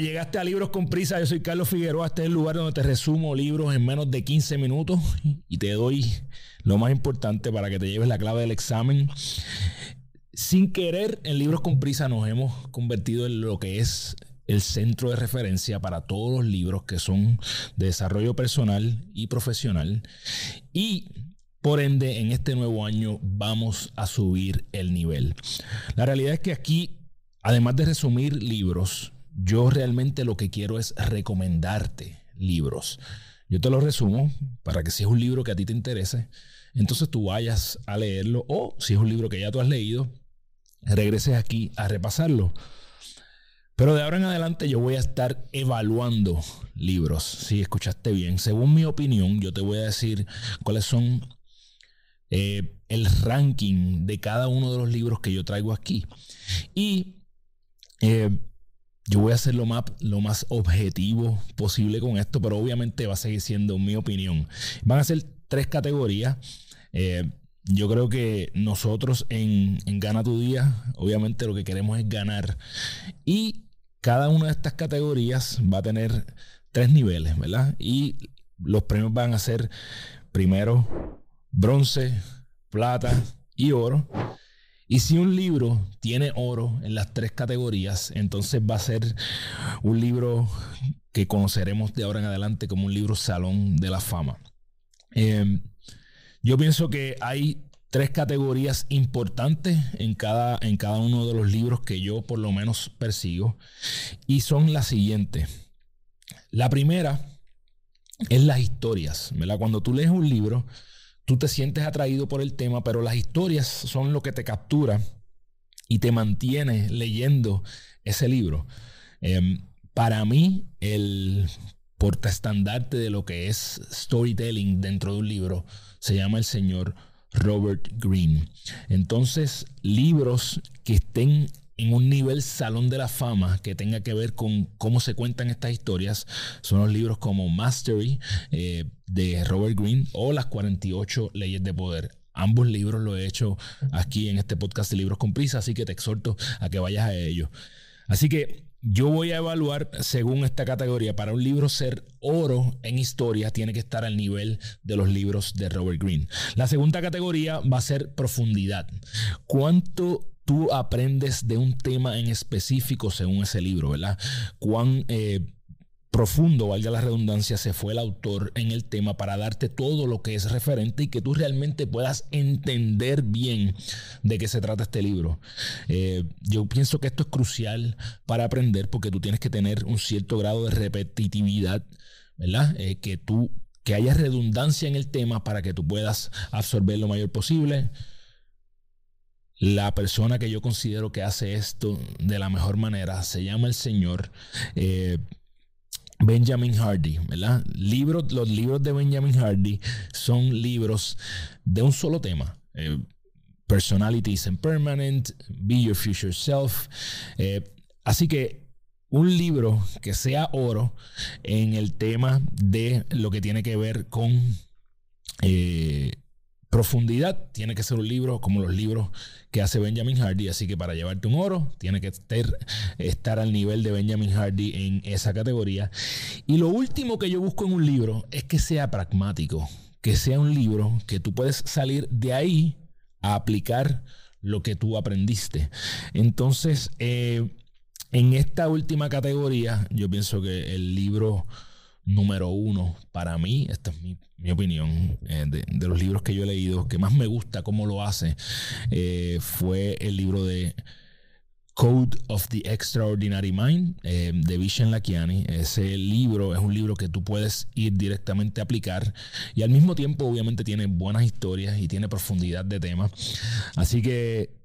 llegaste a Libros con Prisa. Yo soy Carlos Figueroa. Este es el lugar donde te resumo libros en menos de 15 minutos y te doy lo más importante para que te lleves la clave del examen. Sin querer, en Libros con Prisa nos hemos convertido en lo que es el centro de referencia para todos los libros que son de desarrollo personal y profesional. Y por ende, en este nuevo año vamos a subir el nivel. La realidad es que aquí, además de resumir libros, yo realmente lo que quiero es recomendarte libros. Yo te lo resumo para que si es un libro que a ti te interese, entonces tú vayas a leerlo o si es un libro que ya tú has leído, regreses aquí a repasarlo. Pero de ahora en adelante yo voy a estar evaluando libros. Si escuchaste bien, según mi opinión, yo te voy a decir cuáles son eh, el ranking de cada uno de los libros que yo traigo aquí. Y eh, yo voy a ser lo más, lo más objetivo posible con esto, pero obviamente va a seguir siendo mi opinión. Van a ser tres categorías. Eh, yo creo que nosotros en, Gana tu Día, obviamente lo que queremos es ganar. Y cada una de estas categorías va a tener tres niveles, ¿verdad? Y los premios van a ser primero bronce, plata y oro. Y si un libro tiene oro en las tres categorías, entonces va a ser un libro que conoceremos de ahora en adelante como un libro Salón de la Fama. Eh, yo pienso que hay tres categorías importantes en cada, en cada uno de los libros que yo por lo menos persigo. Y son las siguientes. La primera es las historias. ¿verdad? Cuando tú lees un libro, tú te sientes atraído por el tema, pero las historias son lo que te captura y te mantiene leyendo ese libro. Em, para mí, el portaestandarte de lo que es storytelling dentro de un libro se llama el señor Robert Greene. Entonces, libros que estén en un nivel salón de la fama que tenga que ver con cómo se cuentan estas historias son los libros como Mastery eh, de Robert Greene o Las 48 leyes de poder. Ambos libros lo he hecho aquí en este podcast de Libros con Prisa, así que te exhorto a que vayas a ellos. Así que yo voy a evaluar según esta categoría. Para un libro ser oro en historia, tiene que estar al nivel de los libros de Robert Greene. La segunda categoría va a ser profundidad. ¿Cuánto tú aprendes de un tema en específico según ese libro, verdad? ¿Cuán eh, profundo, valga la redundancia, se fue el autor en el tema para darte todo lo que es referente y que tú realmente puedas entender bien de qué se trata este libro. Eh, yo pienso que esto es crucial para aprender porque tú tienes que tener un cierto grado de repetitividad, ¿verdad? Eh, que tú, que haya redundancia en el tema para que tú puedas absorber lo mayor posible. La persona que yo considero que hace esto de la mejor manera se llama el Señor. Eh, Benjamin Hardy, ¿verdad? Los libros de Benjamin Hardy son libros de un solo tema. Eh, personality is impermanent, Be Your Future Self. Eh, así que un libro que sea oro en el tema de lo que tiene que ver con eh, profundidad, tiene que ser un libro como los libros que hace Benjamin Hardy. Así que para llevarte un oro, tiene que estar, al nivel de Benjamin Hardy en esa categoría. Y lo último que yo busco en un libro es que sea pragmático, que sea un libro que tú puedes salir de ahí a aplicar lo que tú aprendiste. Entonces, eh, en esta última categoría, yo pienso que el libro número uno para mí, esta es mi, opinión, eh, de, los libros que yo he leído, que más me gusta cómo lo hace, eh, fue el libro de Code of the Extraordinary Mind eh, de Vishen Lakiani. Ese libro es un libro que tú puedes ir directamente a aplicar y al mismo tiempo obviamente tiene buenas historias y tiene profundidad de temas. Así que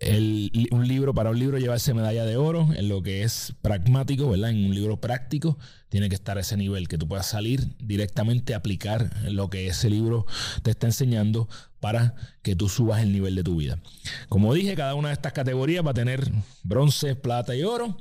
un libro, para un libro llevarse medalla de oro en lo que es pragmático, ¿verdad? En un libro práctico tiene que estar a ese nivel, que tú puedas salir directamente a aplicar lo que ese libro te está enseñando para que tú subas el nivel de tu vida. Como dije, cada una de estas categorías va a tener bronce, plata y oro.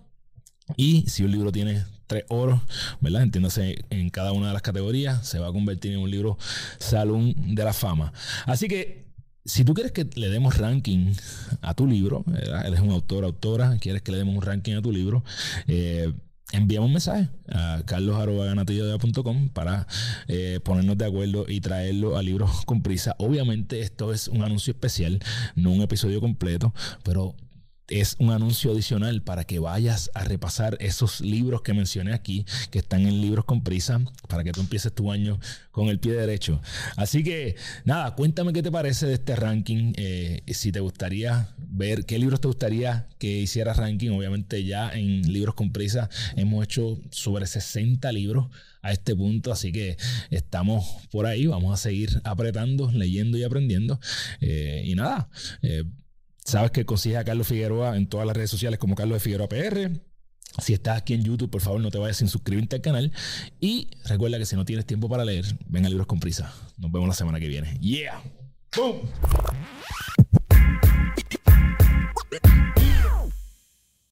Y si un libro tiene tres oros, ¿verdad? Entiéndase, en cada una de las categorías se va a convertir en un libro Salón de la Fama. Así que si tú quieres que le demos ranking a tu libro, eres un autor, autora, quieres que le demos un ranking a tu libro, eh, enviamos un mensaje a carlos.ganatillo.com para eh, ponernos de acuerdo y traerlo a libros con prisa. Obviamente esto es un anuncio especial, no un episodio completo, pero es un anuncio adicional para que vayas a repasar esos libros que mencioné aquí, que están en libros con prisa, para que tú empieces tu año con el pie derecho. Así que nada, cuéntame qué te parece de este ranking, eh, si te gustaría ver qué libros te gustaría que hiciera ranking. Obviamente ya en libros con prisa hemos hecho sobre 60 libros a este punto, así que estamos por ahí, vamos a seguir apretando, leyendo y aprendiendo. Eh, y nada, eh, Sabes que consigues a Carlos Figueroa en todas las redes sociales como Carlos de Figueroa PR. Si estás aquí en YouTube, por favor, no te vayas sin suscribirte al canal. Y recuerda que si no tienes tiempo para leer, ven a Libros con Prisa. Nos vemos la semana que viene. ¡Yeah! ¡Boom!